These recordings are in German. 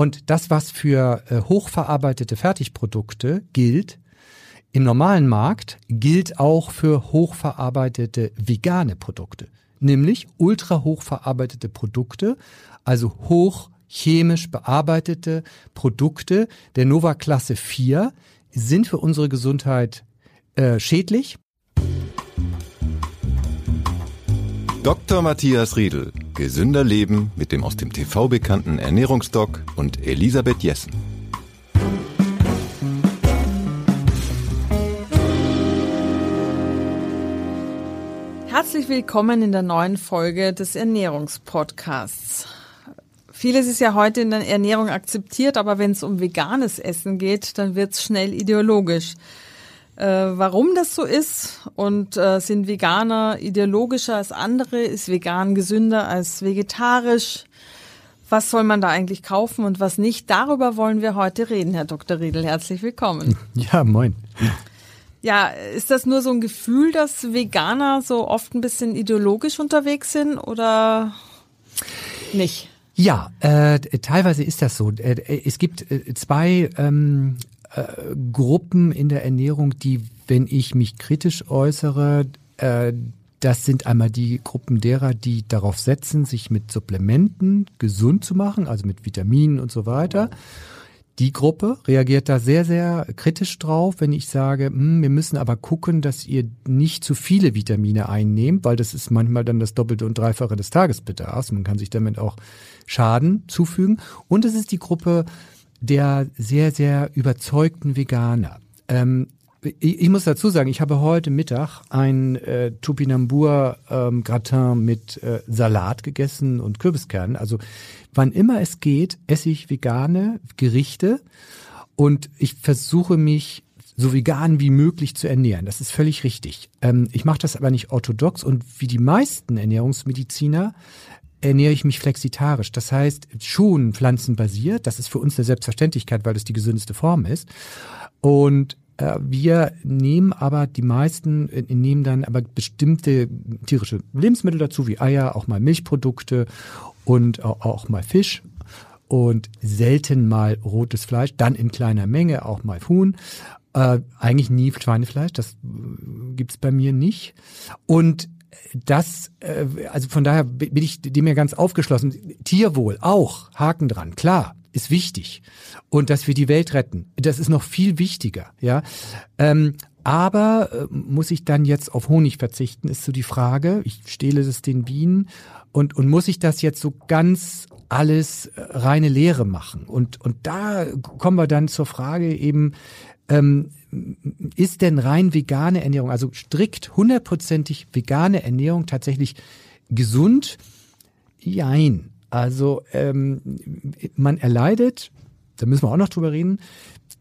Und das, was für äh, hochverarbeitete Fertigprodukte gilt, im normalen Markt gilt auch für hochverarbeitete vegane Produkte, nämlich ultra hochverarbeitete Produkte, also hoch chemisch bearbeitete Produkte der Nova Klasse 4 sind für unsere Gesundheit äh, schädlich. Dr. Matthias Riedel, gesünder Leben mit dem aus dem TV bekannten Ernährungsdoc und Elisabeth Jessen. Herzlich willkommen in der neuen Folge des Ernährungspodcasts. Vieles ist ja heute in der Ernährung akzeptiert, aber wenn es um veganes Essen geht, dann wird es schnell ideologisch. Äh, warum das so ist und äh, sind Veganer ideologischer als andere? Ist vegan gesünder als vegetarisch? Was soll man da eigentlich kaufen und was nicht? Darüber wollen wir heute reden, Herr Dr. Riedel. Herzlich willkommen. Ja, moin. Ja, ist das nur so ein Gefühl, dass Veganer so oft ein bisschen ideologisch unterwegs sind oder nicht? Ja, äh, teilweise ist das so. Äh, es gibt äh, zwei ähm, äh, Gruppen in der Ernährung, die, wenn ich mich kritisch äußere, äh, das sind einmal die Gruppen derer, die darauf setzen, sich mit Supplementen gesund zu machen, also mit Vitaminen und so weiter. Die Gruppe reagiert da sehr, sehr kritisch drauf, wenn ich sage, hm, wir müssen aber gucken, dass ihr nicht zu viele Vitamine einnehmt, weil das ist manchmal dann das Doppelte und Dreifache des Tagesbedarfs. Man kann sich damit auch Schaden zufügen. Und es ist die Gruppe der sehr, sehr überzeugten Veganer. Ähm, ich, ich, muss dazu sagen, ich habe heute Mittag ein äh, Tupinambur ähm, Gratin mit äh, Salat gegessen und Kürbiskernen. Also wann immer es geht, esse ich vegane Gerichte und ich versuche mich so vegan wie möglich zu ernähren. Das ist völlig richtig. Ähm, ich mache das aber nicht orthodox und wie die meisten Ernährungsmediziner ernähre ich mich flexitarisch. Das heißt, schon pflanzenbasiert. Das ist für uns eine Selbstverständlichkeit, weil das die gesündeste Form ist. Und äh, wir nehmen aber die meisten äh, nehmen dann aber bestimmte tierische Lebensmittel dazu, wie Eier, auch mal Milchprodukte und auch mal Fisch und selten mal rotes Fleisch, dann in kleiner Menge auch mal Huhn. Äh, eigentlich nie Schweinefleisch, das äh, gibt's bei mir nicht. Und das, äh, also von daher bin ich dem ja ganz aufgeschlossen. Tierwohl auch, Haken dran, klar ist wichtig und dass wir die Welt retten, das ist noch viel wichtiger, ja. Ähm, aber äh, muss ich dann jetzt auf Honig verzichten, ist so die Frage. Ich stehle es den Bienen und und muss ich das jetzt so ganz alles äh, reine Lehre machen? Und und da kommen wir dann zur Frage eben. Ähm, ist denn rein vegane Ernährung, also strikt hundertprozentig vegane Ernährung tatsächlich gesund? Jein. Also ähm, man erleidet, da müssen wir auch noch drüber reden,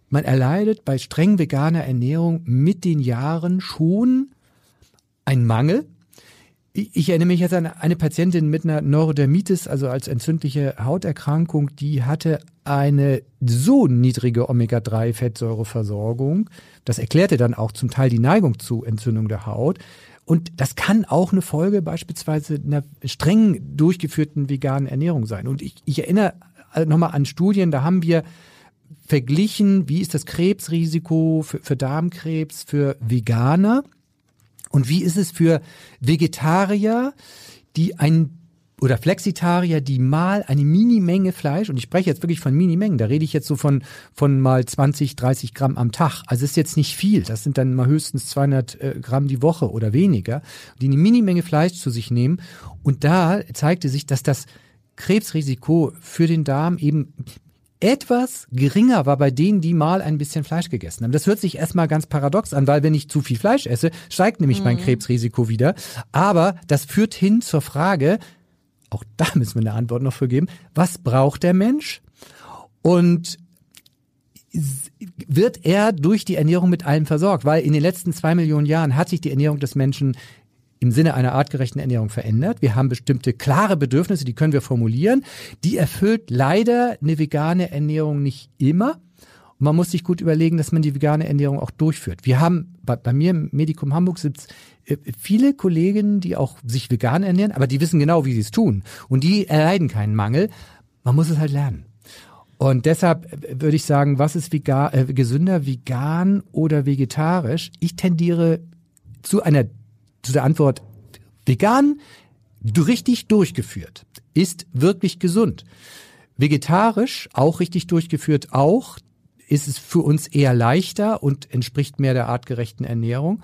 man erleidet bei streng veganer Ernährung mit den Jahren schon einen Mangel. Ich, erinnere mich jetzt an eine Patientin mit einer Neurodermitis, also als entzündliche Hauterkrankung, die hatte eine so niedrige Omega-3-Fettsäureversorgung, das erklärte dann auch zum Teil die Neigung zu Entzündung der Haut, und das kann auch eine Folge beispielsweise einer streng durchgeführten veganen Ernährung sein. Und ich, ich erinnere nochmal an Studien, da haben wir verglichen, wie ist das Krebsrisiko für, für Darmkrebs für Veganer und wie ist es für Vegetarier, die ein oder Flexitarier, die mal eine Minimenge Fleisch, und ich spreche jetzt wirklich von Minimengen, da rede ich jetzt so von, von mal 20, 30 Gramm am Tag. Also ist jetzt nicht viel, das sind dann mal höchstens 200 äh, Gramm die Woche oder weniger, die eine Minimenge Fleisch zu sich nehmen. Und da zeigte sich, dass das Krebsrisiko für den Darm eben etwas geringer war bei denen, die mal ein bisschen Fleisch gegessen haben. Das hört sich erstmal ganz paradox an, weil wenn ich zu viel Fleisch esse, steigt nämlich mhm. mein Krebsrisiko wieder. Aber das führt hin zur Frage, auch da müssen wir eine Antwort noch für geben. Was braucht der Mensch? Und wird er durch die Ernährung mit allem versorgt? Weil in den letzten zwei Millionen Jahren hat sich die Ernährung des Menschen im Sinne einer artgerechten Ernährung verändert. Wir haben bestimmte klare Bedürfnisse, die können wir formulieren. Die erfüllt leider eine vegane Ernährung nicht immer. Und man muss sich gut überlegen, dass man die vegane Ernährung auch durchführt. Wir haben bei, bei mir im Medikum Hamburg sitzt äh, viele Kolleginnen, die auch sich vegan ernähren, aber die wissen genau, wie sie es tun. Und die erleiden keinen Mangel. Man muss es halt lernen. Und deshalb würde ich sagen, was ist vegan, äh, gesünder, vegan oder vegetarisch? Ich tendiere zu einer, zu der Antwort vegan, richtig durchgeführt, ist wirklich gesund. Vegetarisch, auch richtig durchgeführt, auch, ist es für uns eher leichter und entspricht mehr der artgerechten Ernährung.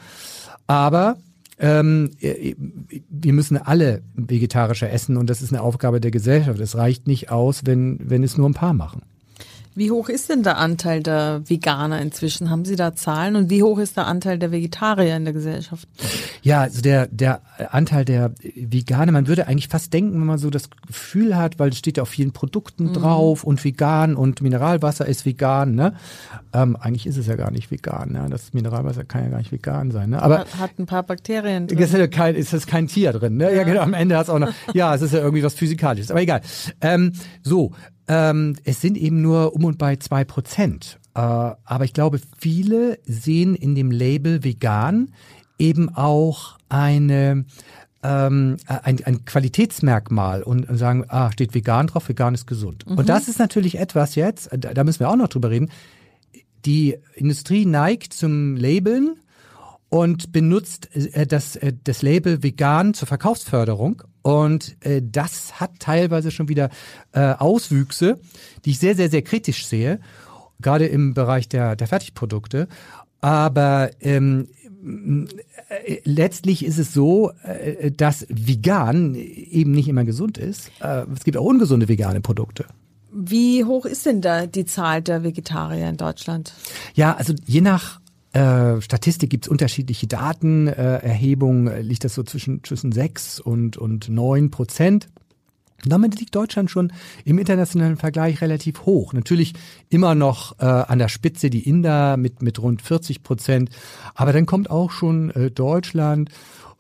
Aber ähm, äh, wir müssen alle vegetarischer essen und das ist eine Aufgabe der Gesellschaft. Es reicht nicht aus, wenn, wenn es nur ein paar machen. Wie hoch ist denn der Anteil der Veganer inzwischen? Haben Sie da Zahlen? Und wie hoch ist der Anteil der Vegetarier in der Gesellschaft? Ja, also der, der Anteil der Veganer, man würde eigentlich fast denken, wenn man so das Gefühl hat, weil es steht ja auf vielen Produkten mhm. drauf und vegan und Mineralwasser ist vegan, ne? Ähm, eigentlich ist es ja gar nicht vegan, ne? Das Mineralwasser kann ja gar nicht vegan sein, ne? Aber hat, hat ein paar Bakterien drin. Ist ja kein, ist das kein Tier drin, ne? Ja, ja genau, am Ende hat es auch noch, ja, es ist ja irgendwie was Physikalisches, aber egal. Ähm, so, ähm, es sind eben nur um und bei zwei Prozent. Äh, aber ich glaube, viele sehen in dem Label vegan eben auch eine ähm, ein, ein Qualitätsmerkmal und, sagen, ah, steht vegan drauf, vegan ist gesund. Mhm. Und das ist natürlich etwas jetzt, da müssen wir auch noch drüber reden. Die Industrie neigt zum Labeln und benutzt äh, das, äh, das Label vegan zur Verkaufsförderung. Und äh, das hat teilweise schon wieder äh, Auswüchse, die ich sehr, sehr, sehr kritisch sehe, gerade im Bereich der, der Fertigprodukte. Aber ähm, äh, letztlich ist es so, äh, dass vegan eben nicht immer gesund ist. Äh, es gibt auch ungesunde vegane Produkte. Wie hoch ist denn da die Zahl der Vegetarier in Deutschland? Ja, also je nach äh, Statistik gibt's unterschiedliche Daten. Äh, Erhebung äh, liegt das so zwischen, zwischen sechs und, und neun Prozent. Damit liegt Deutschland schon im internationalen Vergleich relativ hoch. Natürlich immer noch äh, an der Spitze die Inder mit, mit rund 40 Prozent. Aber dann kommt auch schon äh, Deutschland,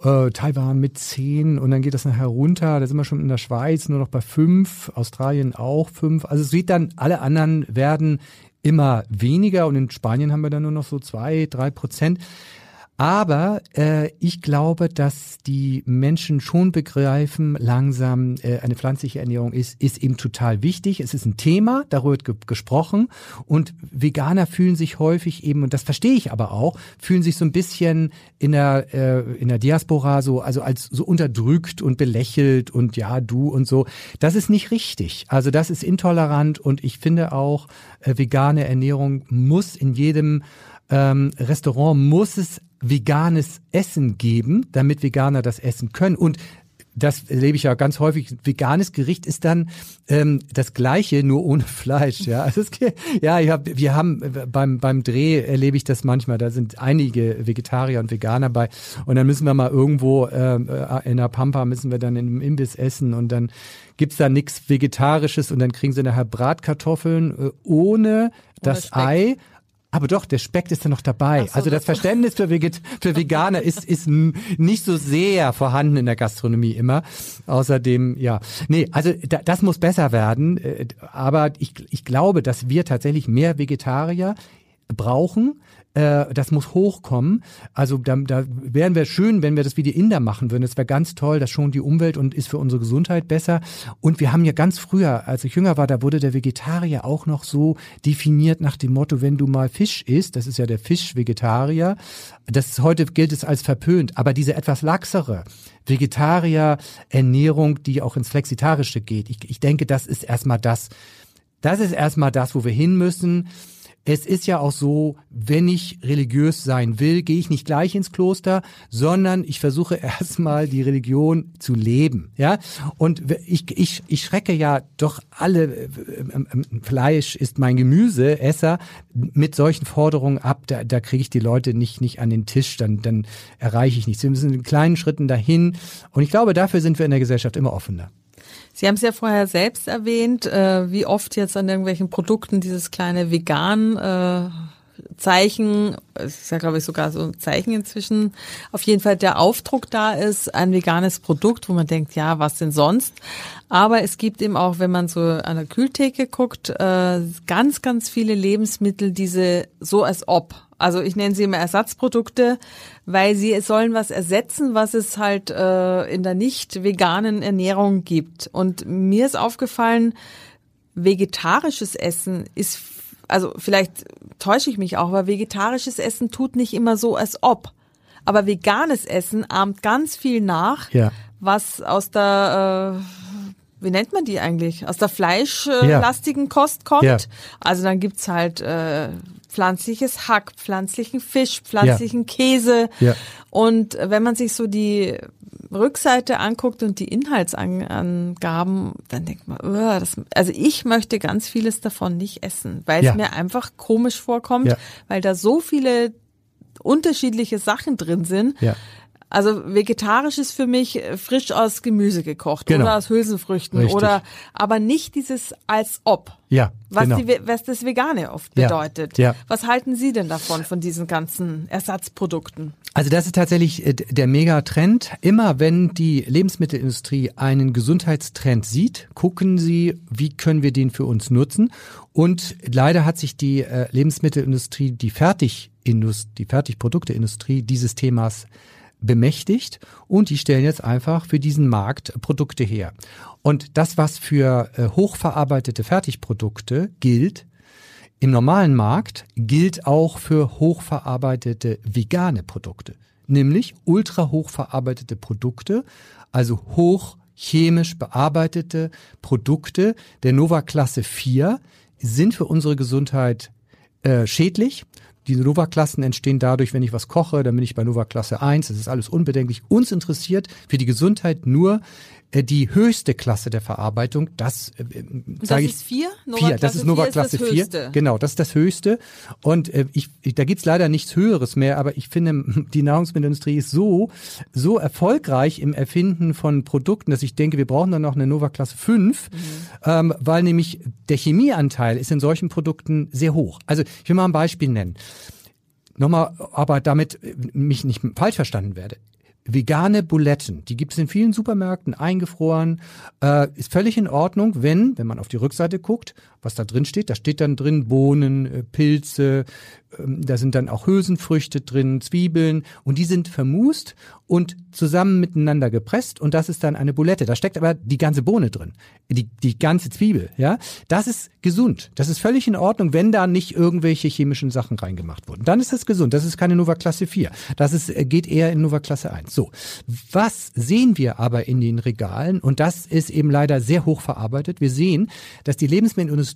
äh, Taiwan mit 10 und dann geht das nachher runter. Da sind wir schon in der Schweiz nur noch bei 5, Australien auch 5. Also es sieht dann, alle anderen werden immer weniger und in Spanien haben wir dann nur noch so zwei, drei Prozent. Aber äh, ich glaube, dass die Menschen schon begreifen, langsam äh, eine pflanzliche Ernährung ist, ist eben total wichtig. Es ist ein Thema, darüber wird ge gesprochen. Und Veganer fühlen sich häufig eben, und das verstehe ich aber auch, fühlen sich so ein bisschen in der, äh, in der Diaspora so, also als so unterdrückt und belächelt und ja, du und so. Das ist nicht richtig. Also das ist intolerant und ich finde auch, äh, vegane Ernährung muss in jedem ähm, Restaurant muss es veganes Essen geben, damit Veganer das essen können. Und das erlebe ich ja ganz häufig. Veganes Gericht ist dann ähm, das gleiche, nur ohne Fleisch. Ja, also es, ja, ich hab, wir haben beim beim Dreh erlebe ich das manchmal. Da sind einige Vegetarier und Veganer bei und dann müssen wir mal irgendwo ähm, äh, in der Pampa müssen wir dann im Imbiss essen und dann gibt's da nichts Vegetarisches und dann kriegen sie nachher Bratkartoffeln äh, ohne das Ei aber doch, der Speck ist ja noch dabei. So, also das Verständnis für, Veget für Veganer ist, ist nicht so sehr vorhanden in der Gastronomie immer. Außerdem, ja. Nee, also da, das muss besser werden. Äh, aber ich, ich glaube, dass wir tatsächlich mehr Vegetarier brauchen äh, das muss hochkommen. Also da, da wären wir schön, wenn wir das wie die Inder machen würden. Das wäre ganz toll, das schont die Umwelt und ist für unsere Gesundheit besser. Und wir haben ja ganz früher, als ich jünger war, da wurde der Vegetarier auch noch so definiert nach dem Motto, wenn du mal Fisch isst, das ist ja der Fisch-Vegetarier, das heute gilt es als verpönt, aber diese etwas laxere Vegetarier-Ernährung, die auch ins Flexitarische geht, ich, ich denke, das ist erstmal das, das ist erstmal das, wo wir hin müssen es ist ja auch so, wenn ich religiös sein will, gehe ich nicht gleich ins Kloster, sondern ich versuche erstmal die Religion zu leben, ja? Und ich, ich, ich schrecke ja doch alle, ähm, ähm, Fleisch ist mein Gemüse, Esser, mit solchen Forderungen ab, da, da kriege ich die Leute nicht, nicht an den Tisch, dann, dann erreiche ich nichts. Wir müssen in kleinen Schritten dahin. Und ich glaube, dafür sind wir in der Gesellschaft immer offener. Sie haben es ja vorher selbst erwähnt, äh, wie oft jetzt an irgendwelchen Produkten dieses kleine Vegan äh, Zeichen, es ist ja glaube ich sogar so ein Zeichen inzwischen, auf jeden Fall der Aufdruck da ist, ein veganes Produkt, wo man denkt, ja, was denn sonst? Aber es gibt eben auch, wenn man so an der Kühltheke guckt, äh, ganz, ganz viele Lebensmittel, diese so als ob. Also ich nenne sie immer Ersatzprodukte, weil sie sollen was ersetzen, was es halt äh, in der nicht veganen Ernährung gibt. Und mir ist aufgefallen, vegetarisches Essen ist, also vielleicht täusche ich mich auch, aber vegetarisches Essen tut nicht immer so, als ob. Aber veganes Essen ahmt ganz viel nach, Ja. was aus der, äh, wie nennt man die eigentlich? Aus der fleischlastigen Kost kommt. Ja. Also dann gibt's halt äh, pflanzliches Hack, pflanzlichen Fisch, pflanzlichen Käse. Ja. Und wenn man sich so die Rückseite anguckt und die Inhaltsangaben, dann denkt man, "Uah, das, also ich möchte ganz vieles davon nicht essen, weil Ja. es mir einfach komisch vorkommt, Ja. weil da so viele unterschiedliche Sachen drin sind. Ja. Also vegetarisch ist für mich äh, frisch aus Gemüse gekocht Genau. oder aus Hülsenfrüchten Richtig. oder aber nicht dieses als ob. Ja, Was, genau. die, was das Vegane oft bedeutet. ja. Was halten Sie denn davon, von diesen ganzen Ersatzprodukten? Also das ist tatsächlich äh, der Megatrend. Immer wenn die Lebensmittelindustrie einen Gesundheitstrend sieht, gucken sie, wie können wir den für uns nutzen. Und leider hat sich die äh, Lebensmittelindustrie, die Fertigindustrie, die Fertigprodukteindustrie dieses Themas bemächtigt und die stellen jetzt einfach für diesen Markt Produkte her. Und das, was für äh, hochverarbeitete Fertigprodukte gilt, im normalen Markt gilt auch für hochverarbeitete vegane Produkte, nämlich ultra hochverarbeitete Produkte, also hoch chemisch bearbeitete Produkte der Nova Klasse 4 sind für unsere Gesundheit äh, schädlich. Die Nova-Klassen entstehen dadurch, wenn ich was koche, dann bin ich bei Nova Klasse 1. Das ist alles unbedenklich. Uns interessiert für die Gesundheit nur die höchste Klasse der Verarbeitung. Das, äh, Das sage ich. ist vier? Nova Vier, das Klasse ist Nova vier ist das Klasse 4. Höchste. Genau, das ist das Höchste. Und äh, ich, ich, da gibt's leider nichts Höheres mehr, aber ich finde, die Nahrungsmittelindustrie ist so, so erfolgreich im Erfinden von Produkten, dass ich denke, wir brauchen dann noch eine Nova Klasse 5, Mhm. ähm, weil nämlich der Chemieanteil ist in solchen Produkten sehr hoch. Also ich will mal ein Beispiel nennen. Nochmal, aber damit äh, mich nicht falsch verstanden werde. Vegane Buletten, die gibt es in vielen Supermärkten eingefroren, äh, ist völlig in Ordnung, wenn, wenn man auf die Rückseite guckt, was da drin steht, da steht dann drin Bohnen, äh, Pilze, ähm, da sind dann auch Hülsenfrüchte drin, Zwiebeln und die sind vermust und zusammen miteinander gepresst und das ist dann eine Bulette. Da steckt aber die ganze Bohne drin, die, die ganze Zwiebel, ja. Das ist gesund. Das ist völlig in Ordnung, wenn da nicht irgendwelche chemischen Sachen reingemacht wurden. Dann ist das gesund. Das ist keine Nova Klasse 4. Das ist, äh, geht eher in Nova Klasse 1. So. Was sehen wir aber in den Regalen? Und das ist eben leider sehr hoch verarbeitet. Wir sehen, dass die Lebensmittelindustrie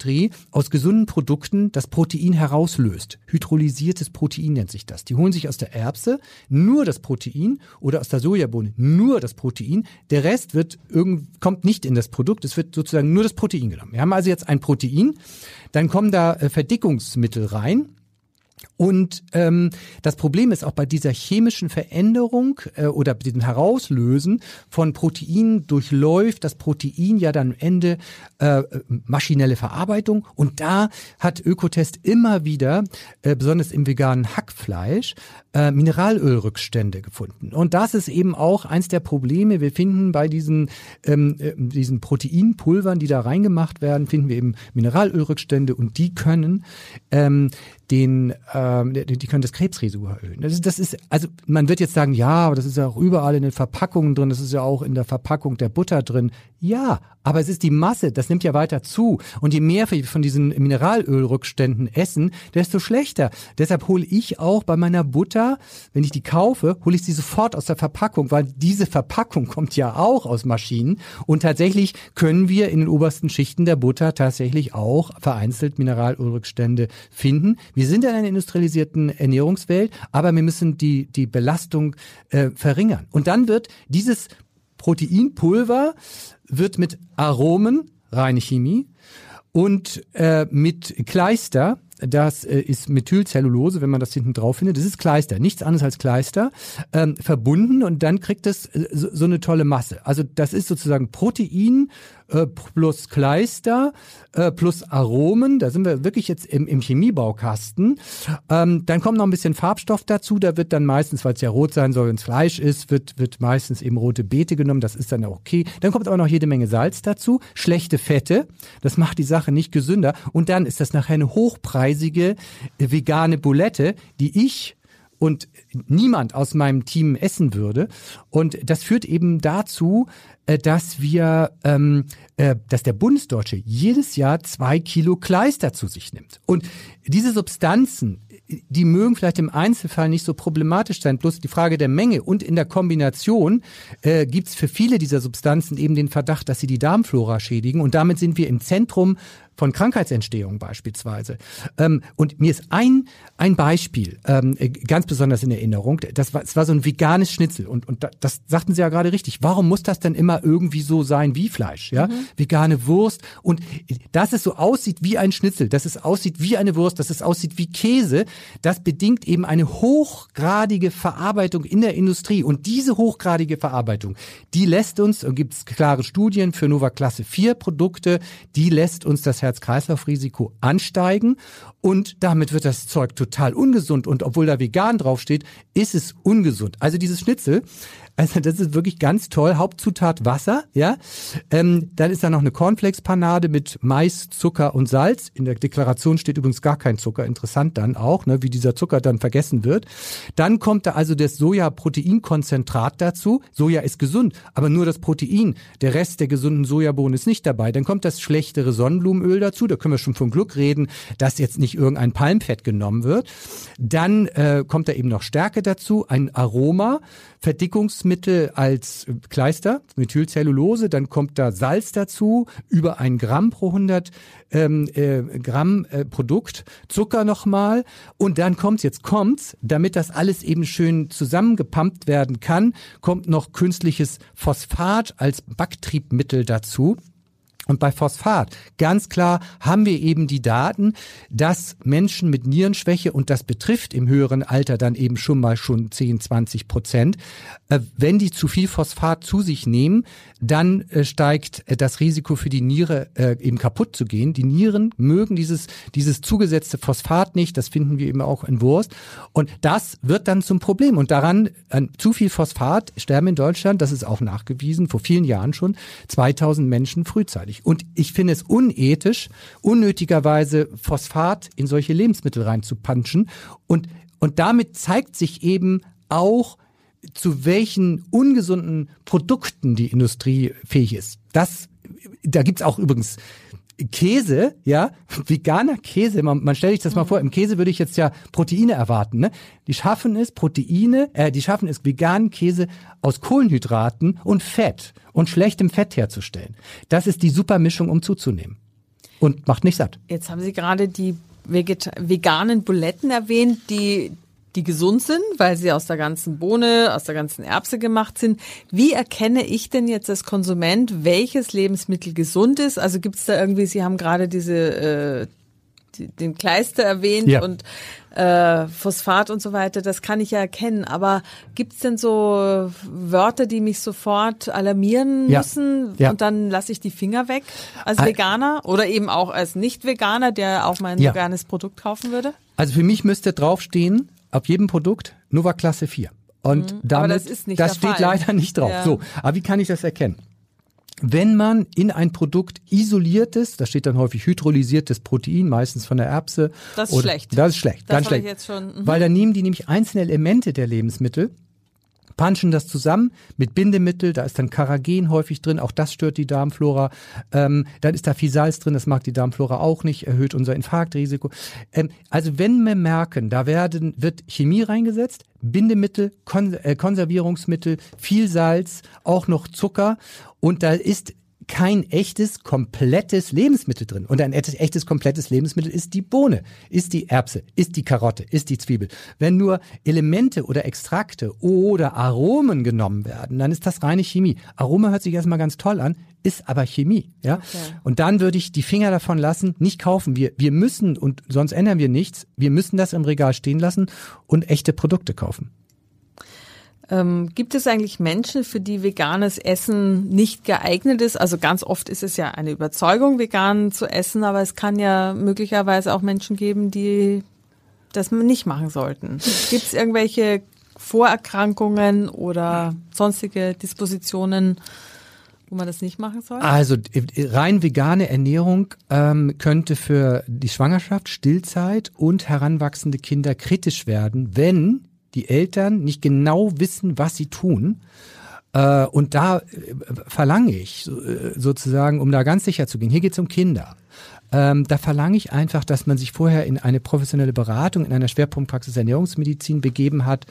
aus gesunden Produkten das Protein herauslöst. Hydrolysiertes Protein nennt sich das. Die holen sich aus der Erbse nur das Protein oder aus der Sojabohne nur das Protein. Der Rest wird irgend, kommt nicht in das Produkt. Es wird sozusagen nur das Protein genommen. Wir haben also jetzt ein Protein, dann kommen da äh, Verdickungsmittel rein. Und ähm, das Problem ist auch bei dieser chemischen Veränderung äh, oder diesem Herauslösen von Proteinen durchläuft das Protein ja dann am Ende äh, maschinelle Verarbeitung. Und da hat Ökotest immer wieder, äh, besonders im veganen Hackfleisch, äh, Mineralölrückstände gefunden. Und das ist eben auch eins der Probleme. Wir finden bei diesen, ähm, äh, diesen Proteinpulvern, die da reingemacht werden, finden wir eben Mineralölrückstände und die können ähm, den, ähm, die, können das Krebsrisiko erhöhen. Das ist, das ist, also man wird jetzt sagen, ja, aber das ist ja auch überall in den Verpackungen drin, das ist ja auch in der Verpackung der Butter drin. Ja, aber es ist die Masse, das nimmt ja weiter zu. Und je mehr wir von diesen Mineralölrückständen essen, desto schlechter. Deshalb hole ich auch bei meiner Butter, wenn ich die kaufe, hole ich sie sofort aus der Verpackung, weil diese Verpackung kommt ja auch aus Maschinen. Und tatsächlich können wir in den obersten Schichten der Butter tatsächlich auch vereinzelt Mineralölrückstände finden. Wir sind in einer industrialisierten Ernährungswelt, aber wir müssen die, die Belastung äh, verringern. Und dann wird dieses Proteinpulver wird mit Aromen, reine Chemie, und äh, mit Kleister, das äh, ist Methylcellulose, wenn man das hinten drauf findet, das ist Kleister, nichts anderes als Kleister, ähm, verbunden und dann kriegt es äh, so, so eine tolle Masse. Also das ist sozusagen Protein äh, plus Kleister äh, plus Aromen, da sind wir wirklich jetzt im, im Chemiebaukasten. Ähm, dann kommt noch ein bisschen Farbstoff dazu, da wird dann meistens, weil es ja rot sein soll, wenn es Fleisch ist, wird, wird meistens eben rote Beete genommen, das ist dann auch okay. Dann kommt aber noch jede Menge Salz dazu, schlechte Fette, das macht die Sache nicht gesünder und dann ist das nachher eine hochpreisige äh, vegane Bulette, die ich und niemand aus meinem Team essen würde. Und das führt eben dazu, dass wir, ähm, äh, dass der Bundesdeutsche jedes Jahr zwei Kilo Kleister zu sich nimmt. Und diese Substanzen, die mögen vielleicht im Einzelfall nicht so problematisch sein, bloß die Frage der Menge und in der Kombination äh, gibt es für viele dieser Substanzen eben den Verdacht, dass sie die Darmflora schädigen. Und damit sind wir im Zentrum von Krankheitsentstehung beispielsweise. Ähm, und mir ist ein, ein Beispiel ähm, ganz besonders in Erinnerung. Das war, das war so ein veganes Schnitzel. Und, und das sagten Sie ja gerade richtig. Warum muss das denn immer irgendwie so sein wie Fleisch? Ja, mhm. Vegane Wurst. Und dass es so aussieht wie ein Schnitzel, dass es aussieht wie eine Wurst, dass es aussieht wie Käse, das bedingt eben eine hochgradige Verarbeitung in der Industrie. Und diese hochgradige Verarbeitung, die lässt uns, und gibt es klare Studien für Nova Klasse 4 Produkte, die lässt uns das Herz-Kreislauf-Risiko ansteigen und damit wird das Zeug total ungesund und obwohl da vegan draufsteht, ist es ungesund. Also dieses Schnitzel also das ist wirklich ganz toll. Hauptzutat Wasser, ja. Ähm, dann ist da noch eine Cornflakes-Panade mit Mais, Zucker und Salz. In der Deklaration steht übrigens gar kein Zucker. Interessant dann auch, ne, wie dieser Zucker dann vergessen wird. Dann kommt da also das Soja-Proteinkonzentrat dazu. Soja ist gesund, aber nur das Protein. Der Rest der gesunden Sojabohnen ist nicht dabei. Dann kommt das schlechtere Sonnenblumenöl dazu. Da können wir schon vom Glück reden, dass jetzt nicht irgendein Palmfett genommen wird. Dann äh, kommt da eben noch Stärke dazu, ein Aroma, Verdickungsmittel als Kleister, Methylcellulose, dann kommt da Salz dazu, über ein Gramm pro 100 ähm, äh, Gramm äh, Produkt, Zucker nochmal und dann kommt's, jetzt kommt's, damit das alles eben schön zusammengepumpt werden kann, kommt noch künstliches Phosphat als Backtriebmittel dazu. Und bei Phosphat, ganz klar, haben wir eben die Daten, dass Menschen mit Nierenschwäche, und das betrifft im höheren Alter dann eben schon mal schon 10, 20 Prozent, äh, wenn die zu viel Phosphat zu sich nehmen, dann äh, steigt äh, das Risiko für die Niere eben kaputt zu gehen. Die Nieren mögen dieses, dieses zugesetzte Phosphat nicht, das finden wir eben auch in Wurst. Und das wird dann zum Problem. Und daran, an zu viel Phosphat sterben in Deutschland, das ist auch nachgewiesen, vor vielen Jahren schon, 2000 Menschen frühzeitig. Und ich finde es unethisch, unnötigerweise Phosphat in solche Lebensmittel reinzupanschen. Und, und damit zeigt sich eben auch, zu welchen ungesunden Produkten die Industrie fähig ist. Das, da gibt's auch übrigens Käse, ja, veganer Käse, man, man stellt sich das mal vor, im Käse würde ich jetzt ja Proteine erwarten, ne? Die schaffen es, Proteine, äh, die schaffen es, veganen Käse aus Kohlenhydraten und Fett und schlechtem Fett herzustellen. Das ist die super Mischung, um zuzunehmen. Und macht nicht satt. Jetzt haben Sie gerade die veganen Buletten erwähnt, die die gesund sind, weil sie aus der ganzen Bohne, aus der ganzen Erbse gemacht sind. Wie erkenne ich denn jetzt als Konsument, welches Lebensmittel gesund ist? Also gibt es da irgendwie, Sie haben gerade diese äh, die, den Kleister erwähnt ja. und äh, Phosphat und so weiter, das kann ich ja erkennen. Aber gibt es denn so Wörter, die mich sofort alarmieren ja. müssen ja. und dann lasse ich die Finger weg als Veganer oder eben auch als Nicht-Veganer, der auch mein veganes Produkt kaufen würde? Also für mich müsste draufstehen, auf jedem Produkt Nova Klasse 4. Und mhm, damit, das, das steht Fall. leider nicht drauf. Ja. So, aber wie kann ich das erkennen? Wenn man in ein Produkt isoliertes, da steht dann häufig hydrolysiertes Protein, meistens von der Erbse. Das ist schlecht. Das ist schlecht, das ganz schlecht. Mhm. Weil dann nehmen die nämlich einzelne Elemente der Lebensmittel punchen das zusammen mit Bindemittel, da ist dann Karagen häufig drin, auch das stört die Darmflora. Ähm, dann ist da viel Salz drin, das mag die Darmflora auch nicht, erhöht unser Infarktrisiko. Ähm, also wenn wir merken, da werden, wird Chemie reingesetzt, Bindemittel, Kon äh, Konservierungsmittel, viel Salz, auch noch Zucker und da ist kein echtes, komplettes Lebensmittel drin. Und ein echtes, komplettes Lebensmittel ist die Bohne, ist die Erbse, ist die Karotte, ist die Zwiebel. Wenn nur Elemente oder Extrakte oder Aromen genommen werden, dann ist das reine Chemie. Aroma hört sich erstmal ganz toll an, ist aber Chemie, ja. Okay. Und dann würde ich die Finger davon lassen, nicht kaufen. Wir, wir müssen, und sonst ändern wir nichts, wir müssen das im Regal stehen lassen und echte Produkte kaufen. Ähm, gibt es eigentlich Menschen, für die veganes Essen nicht geeignet ist? Also ganz oft ist es ja eine Überzeugung, vegan zu essen, aber es kann ja möglicherweise auch Menschen geben, die das nicht machen sollten. Gibt es irgendwelche Vorerkrankungen oder sonstige Dispositionen, wo man das nicht machen soll? Also rein vegane Ernährung ähm, könnte für die Schwangerschaft, Stillzeit und heranwachsende Kinder kritisch werden, wenn die Eltern nicht genau wissen, was sie tun Äh, und da äh, verlange ich äh, sozusagen, um da ganz sicher zu gehen, hier geht es um Kinder. Ähm, da verlange ich einfach, dass man sich vorher in eine professionelle Beratung in einer Schwerpunktpraxis Ernährungsmedizin begeben hat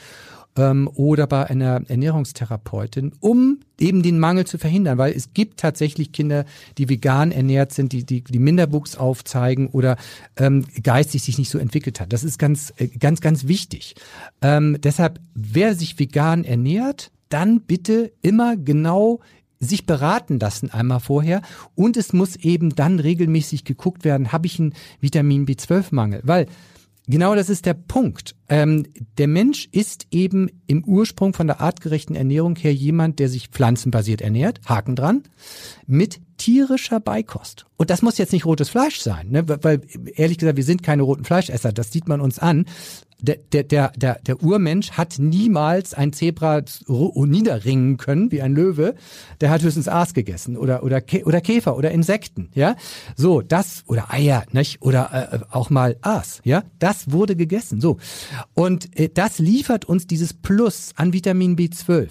ähm, oder bei einer Ernährungstherapeutin, um eben den Mangel zu verhindern, weil es gibt tatsächlich Kinder, die vegan ernährt sind, die die, die Minderwuchs aufzeigen oder ähm, geistig sich nicht so entwickelt hat. Das ist ganz äh, ganz ganz wichtig. Ähm, deshalb, wer sich vegan ernährt, dann bitte immer genau sich beraten lassen einmal vorher und es muss eben dann regelmäßig geguckt werden, habe ich einen Vitamin B12-Mangel, weil Genau das ist der Punkt. Ähm, der Mensch ist eben im Ursprung von der artgerechten Ernährung her jemand, der sich pflanzenbasiert ernährt, Haken dran, mit tierischer Beikost. Und das muss jetzt nicht rotes Fleisch sein, ne? weil ehrlich gesagt, wir sind keine roten Fleischesser, das sieht man uns an der, der, der, der, Urmensch hat niemals ein Zebra niederringen können wie ein Löwe. Der hat höchstens Aas gegessen oder, oder, oder Käfer oder Insekten, ja. So, das, oder Eier, nicht? Oder äh, auch mal Aas, ja. Das wurde gegessen, so. Und äh, das liefert uns dieses Plus an Vitamin B12,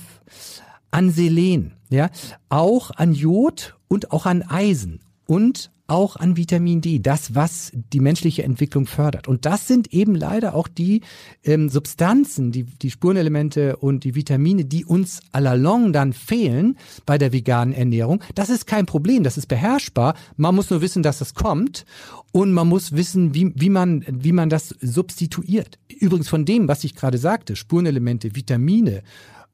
an Selen, ja. Auch an Jod und auch an Eisen und auch an Vitamin D, das, was die menschliche Entwicklung fördert. Und das sind eben leider auch die ähm, Substanzen, die, die Spurenelemente und die Vitamine, die uns allalong dann fehlen bei der veganen Ernährung. Das ist kein Problem, das ist beherrschbar. Man muss nur wissen, dass es kommt und man muss wissen, wie, wie, man, wie man das substituiert. Übrigens von dem, was ich gerade sagte, Spurenelemente, Vitamine,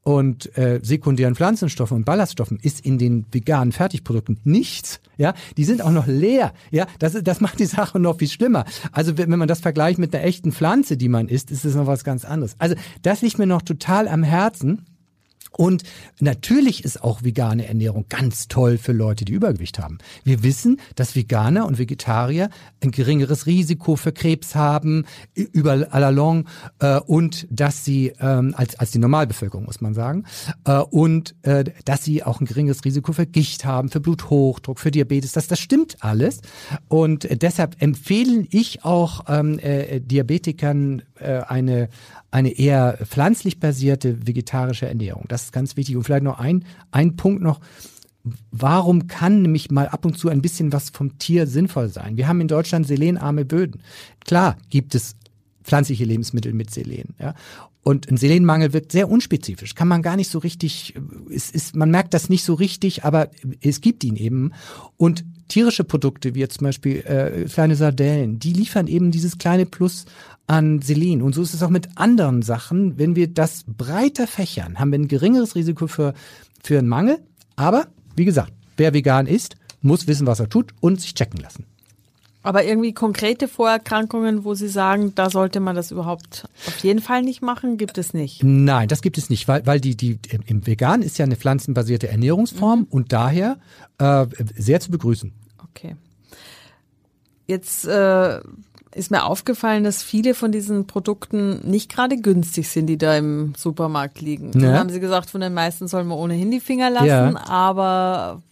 und äh, sekundären Pflanzenstoffen und Ballaststoffen ist in den veganen Fertigprodukten nichts. Ja, die sind auch noch leer. Ja, das, das macht die Sache noch viel schlimmer. Also wenn, man das vergleicht mit einer echten Pflanze, die man isst, ist es noch was ganz anderes. Also das liegt mir noch total am Herzen. Und natürlich ist auch vegane Ernährung ganz toll für Leute, die Übergewicht haben. Wir wissen, dass Veganer und Vegetarier ein geringeres Risiko für Krebs haben, über allalong, äh, und dass sie, ähm, als, als die Normalbevölkerung, muss man sagen, äh, und äh, dass sie auch ein geringeres Risiko für Gicht haben, für Bluthochdruck, für Diabetes. Das, das stimmt alles. Und deshalb empfehle ich auch ähm, äh, Diabetikern äh, eine, eine eher pflanzlich basierte vegetarische Ernährung. Das ist ganz wichtig. Und vielleicht noch ein, ein Punkt noch. Warum kann nämlich mal ab und zu ein bisschen was vom Tier sinnvoll sein? Wir haben in Deutschland selenarme Böden. Klar gibt es pflanzliche Lebensmittel mit Selen. Ja? Und ein Selenmangel wird sehr unspezifisch, kann man gar nicht so richtig, es ist, man merkt das nicht so richtig, aber es gibt ihn eben. Und tierische Produkte, wie jetzt zum Beispiel äh, kleine Sardellen, die liefern eben dieses kleine Plus an Selen. Und so ist es auch mit anderen Sachen. Wenn wir das breiter fächern, haben wir ein geringeres Risiko für, für einen Mangel. Aber, wie gesagt, wer vegan ist, muss wissen, was er tut und sich checken lassen. Aber irgendwie konkrete Vorerkrankungen, wo Sie sagen, da sollte man das überhaupt auf jeden Fall nicht machen, gibt es nicht? Nein, das gibt es nicht, weil, weil die, die im Vegan ist ja eine pflanzenbasierte Ernährungsform mhm. und daher äh, sehr zu begrüßen. Okay. Jetzt äh, ist mir aufgefallen, dass viele von diesen Produkten nicht gerade günstig sind, die da im Supermarkt liegen. Ja. Dann haben Sie gesagt, von den meisten soll man ohnehin die Finger lassen, ja. aber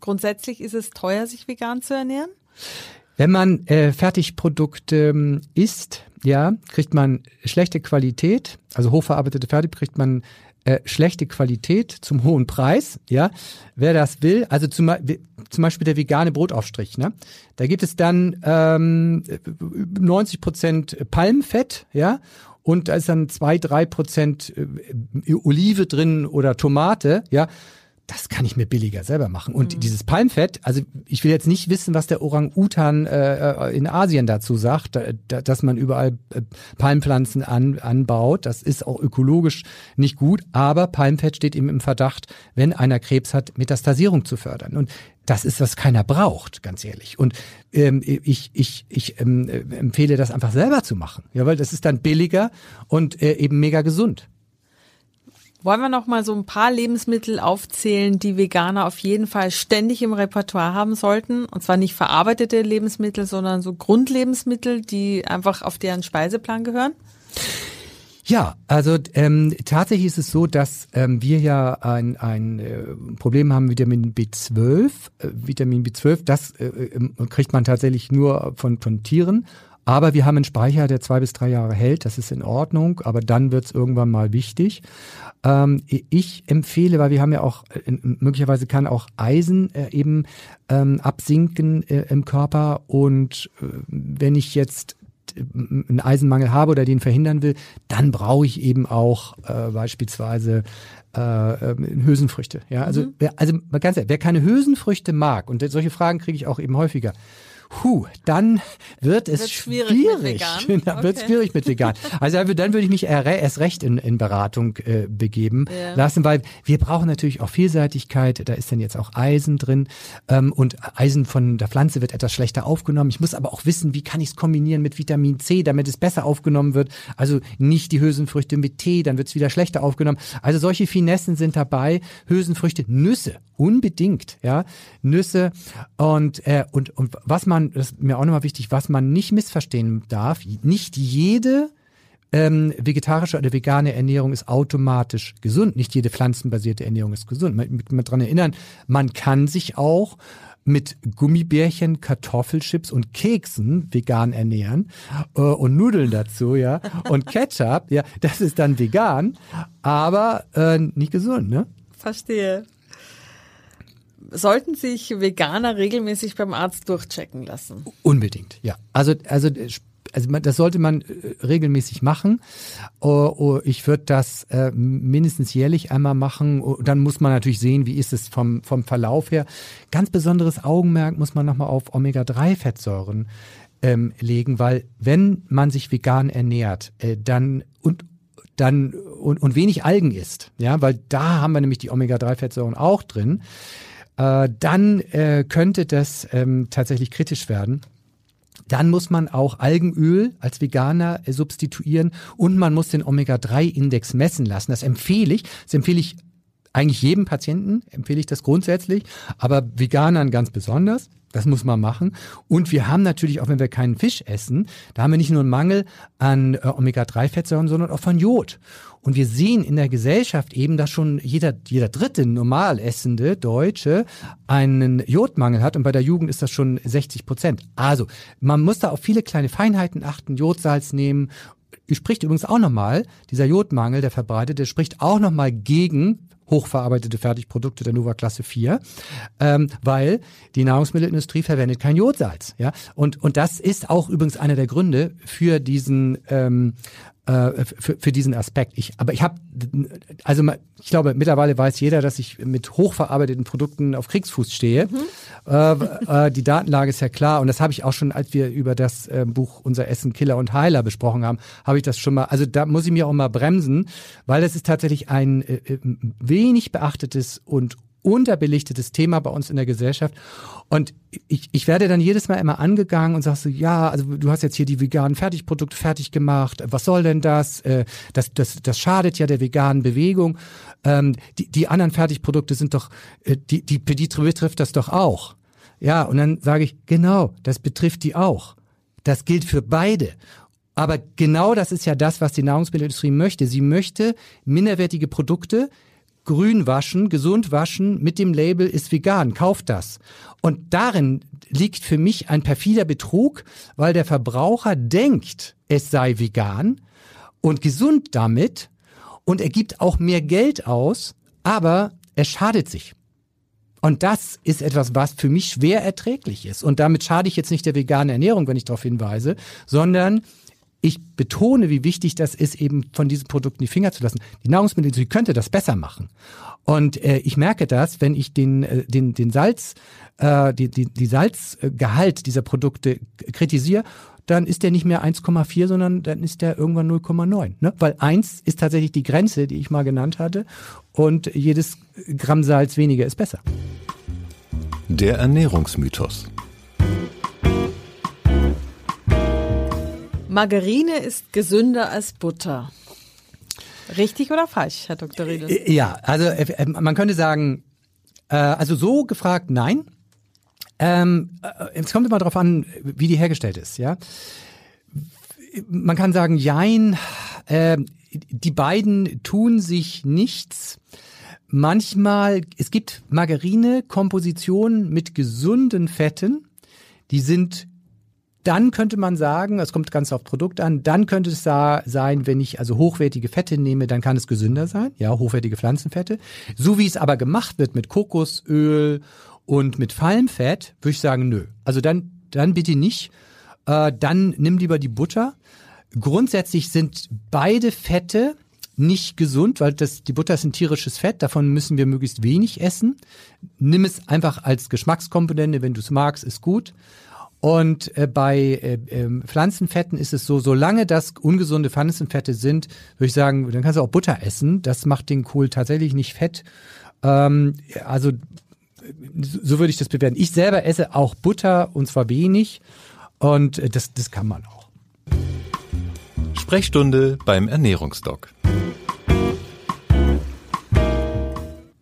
grundsätzlich ist es teuer, sich vegan zu ernähren? Wenn man äh, Fertigprodukte ähm, isst, ja, kriegt man schlechte Qualität, also hochverarbeitete Fertig kriegt man äh, schlechte Qualität zum hohen Preis, ja. Wer das will, also zum, zum Beispiel der vegane Brotaufstrich, ne? Da gibt es dann ähm, 90 Prozent Palmfett, ja, und da ist dann zwei, drei Prozent äh, Olive drin oder Tomate, ja das kann ich mir billiger selber machen. Und mhm. dieses Palmfett, also ich will jetzt nicht wissen, was der Orang-Utan äh, äh in Asien dazu sagt, da, dass man überall äh, Palmpflanzen an, anbaut. Das ist auch ökologisch nicht gut, aber Palmfett steht eben im Verdacht, wenn einer Krebs hat, Metastasierung zu fördern. Und das ist, was keiner braucht, ganz ehrlich. Und ähm, ich, ich, ich ähm, äh, empfehle das einfach selber zu machen, ja, weil das ist dann billiger und äh, eben mega gesund. Wollen wir noch mal so ein paar Lebensmittel aufzählen, die Veganer auf jeden Fall ständig im Repertoire haben sollten? Und zwar nicht verarbeitete Lebensmittel, sondern so Grundlebensmittel, die einfach auf deren Speiseplan gehören? Ja, also ähm, tatsächlich ist es so, dass ähm, wir ja ein, ein äh, Problem haben mit Vitamin B12. Äh, Vitamin B12, das äh, äh, kriegt man tatsächlich nur von, von Tieren Aber wir haben einen Speicher, der zwei bis drei Jahre hält. Das ist in Ordnung, aber dann wird es irgendwann mal wichtig. Ähm, ich empfehle, weil wir haben ja auch, äh, möglicherweise kann auch Eisen äh, eben ähm, absinken äh, im Körper. Und äh, wenn ich jetzt einen Eisenmangel habe oder den verhindern will, dann brauche ich eben auch äh, beispielsweise äh, ähm, Hülsenfrüchte. Ja, also, mhm. wer, also ganz ehrlich, wer keine Hülsenfrüchte mag, und solche Fragen kriege ich auch eben häufiger, Puh, dann wird es wird schwierig. schwierig. Dann okay. wird schwierig mit vegan. Also dann würde ich mich erst recht in, in Beratung äh, begeben ja. lassen, weil wir brauchen natürlich auch Vielseitigkeit. Da ist dann jetzt auch Eisen drin ähm, und Eisen von der Pflanze wird etwas schlechter aufgenommen. Ich muss aber auch wissen, wie kann ich es kombinieren mit Vitamin C, damit es besser aufgenommen wird. Also nicht die Hülsenfrüchte mit Tee, dann wird es wieder schlechter aufgenommen. Also solche Finessen sind dabei. Hülsenfrüchte, Nüsse, unbedingt, ja, Nüsse und äh, und und was man, das ist mir auch nochmal wichtig, was man nicht missverstehen darf, nicht jede ähm, vegetarische oder vegane Ernährung ist automatisch gesund. Nicht jede pflanzenbasierte Ernährung ist gesund. Man, man daran erinnern, man kann sich auch mit Gummibärchen, Kartoffelchips und Keksen vegan ernähren äh, und Nudeln dazu, ja, und Ketchup, ja, das ist dann vegan, aber äh, nicht gesund, ne? Verstehe sollten sich Veganer regelmäßig beim Arzt durchchecken lassen? Unbedingt, ja. Also, also, also das sollte man äh, regelmäßig machen. Oh, oh, ich würde das äh, mindestens jährlich einmal machen. Oh, dann muss man natürlich sehen, wie ist es vom, vom Verlauf her. Ganz besonderes Augenmerk muss man nochmal auf Omega-3-Fettsäuren ähm, legen, weil wenn man sich vegan ernährt, äh, dann und dann und, und wenig Algen isst, ja, weil da haben wir nämlich die Omega-3-Fettsäuren auch drin, äh, dann äh, könnte das ähm, tatsächlich kritisch werden. Dann muss man auch Algenöl als Veganer äh, substituieren und man muss den Omega-3-Index messen lassen. Das empfehle ich. Das empfehle ich eigentlich jedem Patienten, empfehle ich das grundsätzlich, aber Veganern ganz besonders. Das muss man machen. Und wir haben natürlich, auch wenn wir keinen Fisch essen, da haben wir nicht nur einen Mangel an äh, Omega-3-Fettsäuren, sondern auch von Jod. Und wir sehen in der Gesellschaft eben, dass schon jeder, jeder dritte normal essende Deutsche einen Jodmangel hat. Und bei der Jugend ist das schon 60 Prozent. Also, man muss da auf viele kleine Feinheiten achten, Jodsalz nehmen spricht übrigens auch nochmal, dieser Jodmangel, der verbreitete, spricht auch nochmal gegen hochverarbeitete Fertigprodukte der Nova Klasse 4, ähm, weil die Nahrungsmittelindustrie verwendet kein Jodsalz. Ja? Und, und das ist auch übrigens einer der Gründe für diesen ähm, äh, für, für diesen Aspekt. Ich, aber ich habe, also ich glaube, mittlerweile weiß jeder, dass ich mit hochverarbeiteten Produkten auf Kriegsfuß stehe. Mhm. Äh, äh, die Datenlage ist ja klar und das habe ich auch schon, als wir über das äh, Buch Unser Essen Killer und Heiler besprochen haben, habe ich das schon mal. Also da muss ich mir auch mal bremsen, weil das ist tatsächlich ein äh, äh wenig beachtetes und unterbelichtetes Thema bei uns in der Gesellschaft. Und ich, ich werde dann jedes Mal immer angegangen und sagst so, ja, also du hast jetzt hier die veganen Fertigprodukte fertig gemacht. Was soll denn das? Äh, das, das, das schadet ja der veganen Bewegung. Ähm, die, die anderen Fertigprodukte sind doch, äh, die, die, die betrifft das doch auch. Ja, und dann sage ich, genau, das betrifft die auch. Das gilt für beide. Aber genau das ist ja das, was die Nahrungsmittelindustrie möchte. Sie möchte minderwertige Produkte, grün waschen, gesund waschen mit dem Label ist vegan, kauft das. Und darin liegt für mich ein perfider Betrug, weil der Verbraucher denkt, es sei vegan und gesund damit und er gibt auch mehr Geld aus, aber er schadet sich. Und das ist etwas, was für mich schwer erträglich ist. Und damit schade ich jetzt nicht der veganen Ernährung, wenn ich darauf hinweise, sondern ich betone, wie wichtig das ist, eben von diesen Produkten die Finger zu lassen. Die Nahrungsmittelindustrie könnte das besser machen. Und äh, ich merke das, wenn ich den, äh, den, den Salz, äh, die, die, die Salzgehalt dieser Produkte kritisiere, dann ist der nicht mehr 1,4, sondern dann ist der irgendwann 0,9. Ne? Weil 1 ist tatsächlich die Grenze, die ich mal genannt hatte. Und jedes Gramm Salz weniger ist besser. Der Ernährungsmythos. Margarine ist gesünder als Butter. Richtig oder falsch, Herr Dr. Riedel? Äh, ja, also äh, äh, man könnte sagen, also so gefragt, nein. Ähm, es kommt immer darauf an, wie die hergestellt ist, ja. Man kann sagen, jein, äh, die beiden tun sich nichts. Manchmal, es gibt Margarine-Kompositionen mit gesunden Fetten, die sind dann könnte man sagen, es kommt ganz auf Produkt an, dann könnte es da sein, wenn ich also hochwertige Fette nehme, dann kann es gesünder sein, ja, hochwertige Pflanzenfette. So wie es aber gemacht wird mit Kokosöl und mit Palmfett, würde ich sagen, nö. Also dann, dann bitte nicht. Äh, dann nimm lieber die Butter. Grundsätzlich sind beide Fette nicht gesund, weil das, die Butter ist ein tierisches Fett, davon müssen wir möglichst wenig essen. Nimm es einfach als Geschmackskomponente, wenn du es magst, ist gut. Und äh, bei äh, äh, Pflanzenfetten ist es so, solange das ungesunde Pflanzenfette sind, würde ich sagen, dann kannst du auch Butter essen. Das macht den Kohl tatsächlich nicht fett. Ähm, also so würde ich das bewerten. Ich selber esse auch Butter und zwar wenig und äh, das, das kann man auch. Sprechstunde beim Ernährungsdoc.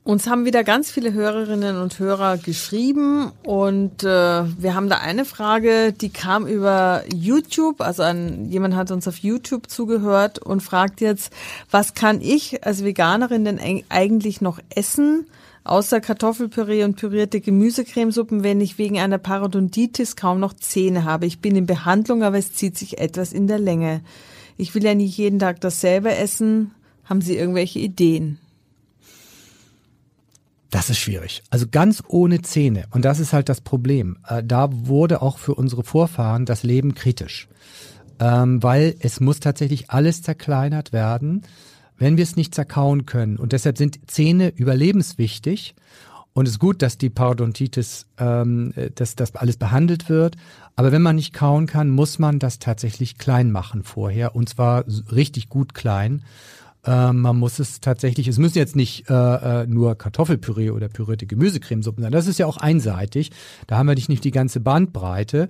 Uns haben wieder ganz viele Hörerinnen und Hörer geschrieben und äh, wir haben da eine Frage, die kam über YouTube, also ein, jemand hat uns auf YouTube zugehört und fragt jetzt, was kann ich als Veganerin denn eigentlich noch essen, außer Kartoffelpüree und pürierte Gemüsecremesuppen, wenn ich wegen einer Parodontitis kaum noch Zähne habe. Ich bin in Behandlung, aber es zieht sich etwas in der Länge. Ich will ja nicht jeden Tag dasselbe essen. Haben Sie irgendwelche Ideen? Das ist schwierig. Also ganz ohne Zähne. Und das ist halt das Problem. Äh, da wurde auch für unsere Vorfahren das Leben kritisch. Ähm, weil es muss tatsächlich alles zerkleinert werden, wenn wir es nicht zerkauen können. Und deshalb sind Zähne überlebenswichtig. Und es ist gut, dass die Parodontitis, ähm, äh, dass das alles behandelt wird. Aber wenn man nicht kauen kann, muss man das tatsächlich klein machen vorher. Und zwar richtig gut klein. Äh, man muss es tatsächlich, es müssen jetzt nicht äh, äh, nur Kartoffelpüree oder pürierte Gemüsecremesuppen sein. Das ist ja auch einseitig. Da haben wir nicht, die ganze Bandbreite.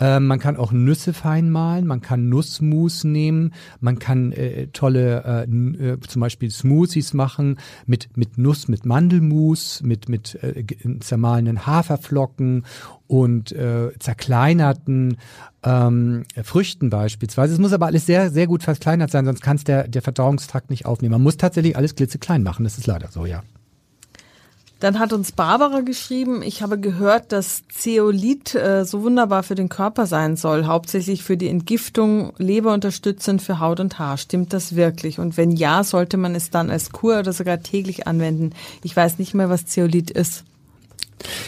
Äh, man kann auch Nüsse fein malen, man kann Nussmus nehmen, man kann äh, tolle äh, zum Beispiel Smoothies machen mit, mit Nuss, mit Mandelmus, mit, mit zermahlenen Haferflocken und äh, zerkleinerten ähm, Früchten beispielsweise. Es muss aber alles sehr, sehr gut verkleinert sein, sonst kann es der, der Verdauungstrakt nicht aufnehmen. Man muss tatsächlich alles klitzeklein machen, das ist leider so, ja. Dann hat uns Barbara geschrieben, ich habe gehört, dass Zeolit äh, so wunderbar für den Körper sein soll, hauptsächlich für die Entgiftung, leberunterstützend für Haut und Haar. Stimmt das wirklich? Und wenn ja, sollte man es dann als Kur oder sogar täglich anwenden? Ich weiß nicht mehr, was Zeolit ist.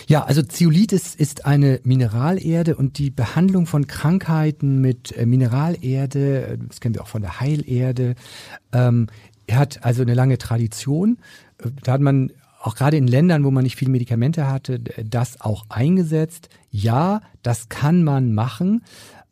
Ja, also Zeolit ist, ist eine Mineralerde und die Behandlung von Krankheiten mit äh, Mineralerde, äh, das kennen wir auch von der Heilerde, ähm, hat also eine lange Tradition. Äh, da hat man auch gerade in Ländern, wo man nicht viele Medikamente hatte, das auch eingesetzt. Ja, das kann man machen.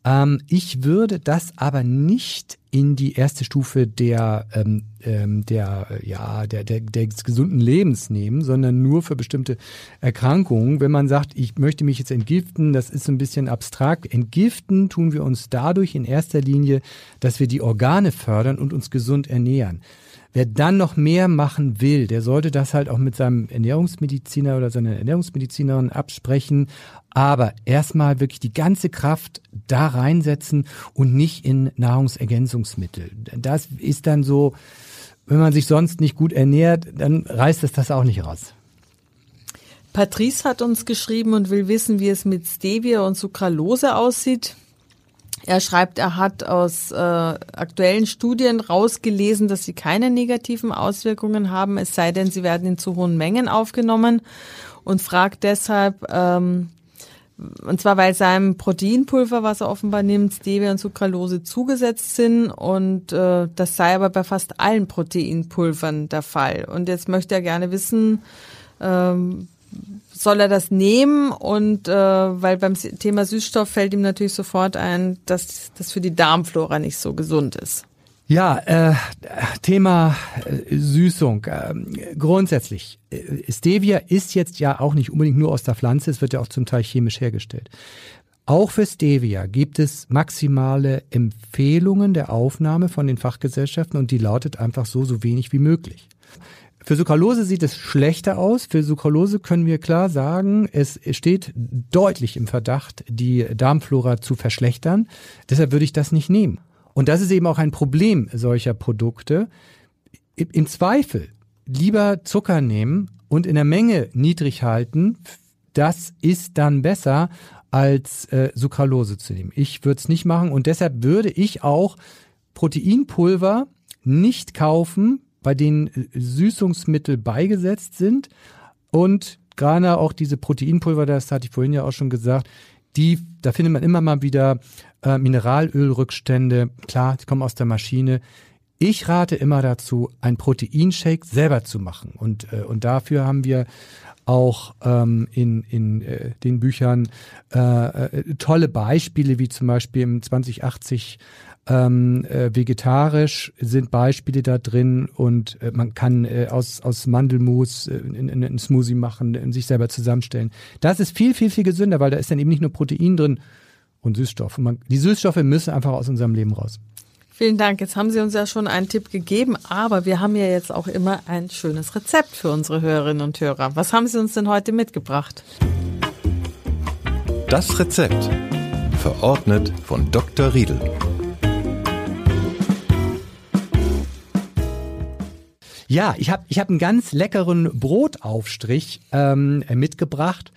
Ähm, ich würde das aber nicht in die erste Stufe der, ähm, ähm, der, ja, der, der, des gesunden Lebens nehmen, sondern nur für bestimmte Erkrankungen. Wenn man sagt, ich möchte mich jetzt entgiften, das ist ein bisschen abstrakt. Entgiften tun wir uns dadurch in erster Linie, dass wir die Organe fördern und uns gesund ernähren. Wer dann noch mehr machen will, der sollte das halt auch mit seinem Ernährungsmediziner oder seiner Ernährungsmedizinerin absprechen. Aber erstmal wirklich die ganze Kraft da reinsetzen und nicht in Nahrungsergänzungsmittel. Das ist dann so, wenn man sich sonst nicht gut ernährt, dann reißt es das auch nicht raus. Patrice hat uns geschrieben und will wissen, wie es mit Stevia und Sucralose aussieht. Er schreibt, er hat aus äh, aktuellen Studien rausgelesen, dass sie keine negativen Auswirkungen haben, es sei denn, sie werden in zu hohen Mengen aufgenommen und fragt deshalb, ähm, und zwar weil seinem Proteinpulver, was er offenbar nimmt, Stevia und Sucralose zugesetzt sind und äh, das sei aber bei fast allen Proteinpulvern der Fall. Und jetzt möchte er gerne wissen, ähm, soll er das nehmen und äh, weil beim Thema Süßstoff fällt ihm natürlich sofort ein, dass das für die Darmflora nicht so gesund ist. Ja, äh, Thema äh, Süßung. Äh, grundsätzlich, äh, Stevia ist jetzt ja auch nicht unbedingt nur aus der Pflanze, es wird ja auch zum Teil chemisch hergestellt. Auch für Stevia gibt es maximale Empfehlungen der Aufnahme von den Fachgesellschaften und die lautet einfach so, so wenig wie möglich. Für Sucralose sieht es schlechter aus. Für Sucralose können wir klar sagen, es steht deutlich im Verdacht, die Darmflora zu verschlechtern. Deshalb würde ich das nicht nehmen. Und das ist eben auch ein Problem solcher Produkte. Im Zweifel lieber Zucker nehmen und in der Menge niedrig halten. Das ist dann besser, als äh, Sucralose zu nehmen. Ich würde es nicht machen und deshalb würde ich auch Proteinpulver nicht kaufen, bei denen äh, Süßungsmittel beigesetzt sind und gerade auch diese Proteinpulver, das hatte ich vorhin ja auch schon gesagt, die, da findet man immer mal wieder äh, Mineralölrückstände, klar, die kommen aus der Maschine. Ich rate immer dazu, ein Proteinshake selber zu machen. Und, äh, und dafür haben wir auch ähm, in, in äh, den Büchern äh, äh, tolle Beispiele, wie zum Beispiel im 2080 ähm, äh, vegetarisch sind Beispiele da drin und äh, man kann äh, aus, aus Mandelmus äh, einen Smoothie machen, in sich selber zusammenstellen. Das ist viel, viel, viel gesünder, weil da ist dann eben nicht nur Protein drin und Süßstoffe. Man, die Süßstoffe müssen einfach aus unserem Leben raus. Vielen Dank. Jetzt haben Sie uns ja schon einen Tipp gegeben, aber wir haben ja jetzt auch immer ein schönes Rezept für unsere Hörerinnen und Hörer. Was haben Sie uns denn heute mitgebracht? Das Rezept. Verordnet von Dr. Riedel. Ja, ich habe ich hab einen ganz leckeren Brotaufstrich ähm, mitgebracht.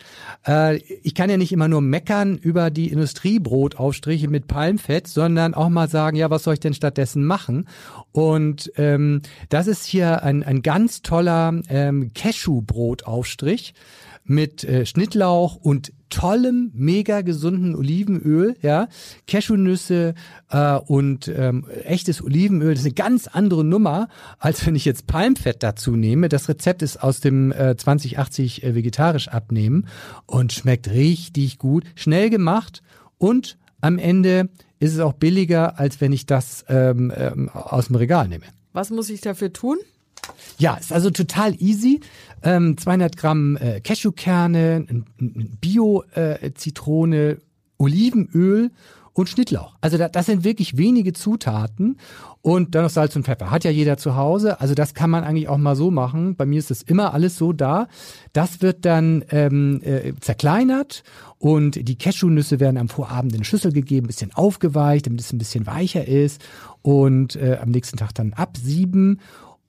Äh, ich kann ja nicht immer nur meckern über die Industriebrotaufstriche mit Palmfett, sondern auch mal sagen, ja, was soll ich denn stattdessen machen? Und ähm, das ist hier ein, ein ganz toller ähm, Cashew-Brotaufstrich mit äh, Schnittlauch und tollem, mega gesunden Olivenöl, ja, Cashewnüsse äh, und ähm, echtes Olivenöl. Das ist eine ganz andere Nummer, als wenn ich jetzt Palmfett dazu nehme. Das Rezept ist aus dem äh, 2080 äh, vegetarisch abnehmen und schmeckt richtig gut, schnell gemacht und am Ende ist es auch billiger, als wenn ich das ähm, ähm, aus dem Regal nehme. Was muss ich dafür tun? Ja, ist also total easy. Ähm, 200 Gramm äh, Cashewkerne, Bio-Zitrone, äh, Olivenöl und Schnittlauch. Also da, das sind wirklich wenige Zutaten und dann noch Salz und Pfeffer. Hat ja jeder zu Hause. Also das kann man eigentlich auch mal so machen. Bei mir ist das immer alles so da. Das wird dann ähm, äh, zerkleinert und die Cashewnüsse werden am Vorabend in eine Schüssel gegeben, bisschen aufgeweicht, damit es ein bisschen weicher ist und äh, am nächsten Tag dann absieben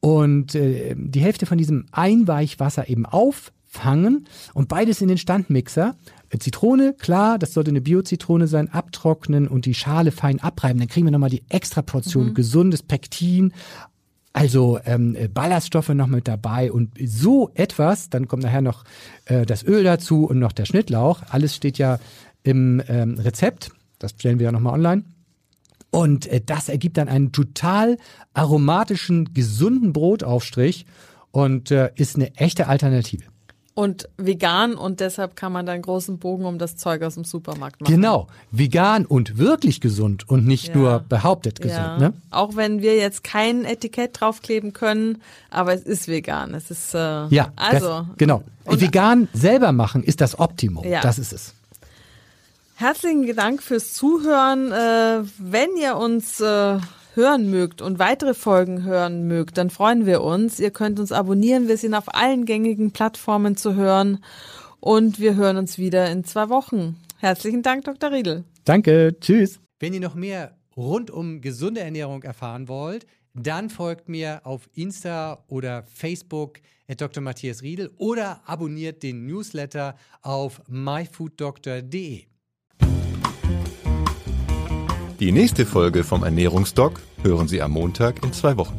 und äh, die Hälfte von diesem Einweichwasser eben auffangen und beides in den Standmixer. Äh, Zitrone, klar, das sollte eine Bio-Zitrone sein, abtrocknen und die Schale fein abreiben. Dann kriegen wir nochmal die extra Portion mhm. gesundes Pektin, also ähm, Ballaststoffe noch mit dabei und so etwas, dann kommt nachher noch äh, das Öl dazu und noch der Schnittlauch. Alles steht ja im ähm, Rezept. Das stellen wir ja nochmal online. Und äh, das ergibt dann einen total aromatischen, gesunden Brotaufstrich und äh, ist eine echte Alternative. Und vegan und deshalb kann man dann großen Bogen um das Zeug aus dem Supermarkt machen. Genau, vegan und wirklich gesund und nicht ja. nur behauptet gesund. Ja. Ne? Auch wenn wir jetzt kein Etikett draufkleben können, aber es ist vegan. Es ist äh, ja, also das, genau. vegan selber machen ist das Optimum. Ja. Das ist es. Herzlichen Dank fürs Zuhören. Äh, wenn ihr uns äh, hören mögt und weitere Folgen hören mögt, dann freuen wir uns. Ihr könnt uns abonnieren. Wir sind auf allen gängigen Plattformen zu hören. Und wir hören uns wieder in zwei Wochen. Herzlichen Dank, Dr. Riedel. Danke. Tschüss. Wenn ihr noch mehr rund um gesunde Ernährung erfahren wollt, dann folgt mir auf Insta oder Facebook at Dr. Matthias Riedel oder abonniert den Newsletter auf myfooddoctor.de. Die nächste Folge vom Ernährungsdoc hören Sie am Montag in zwei Wochen.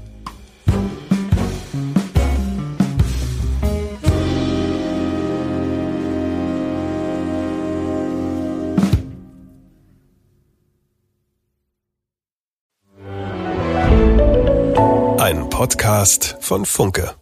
Ein Podcast von Funke.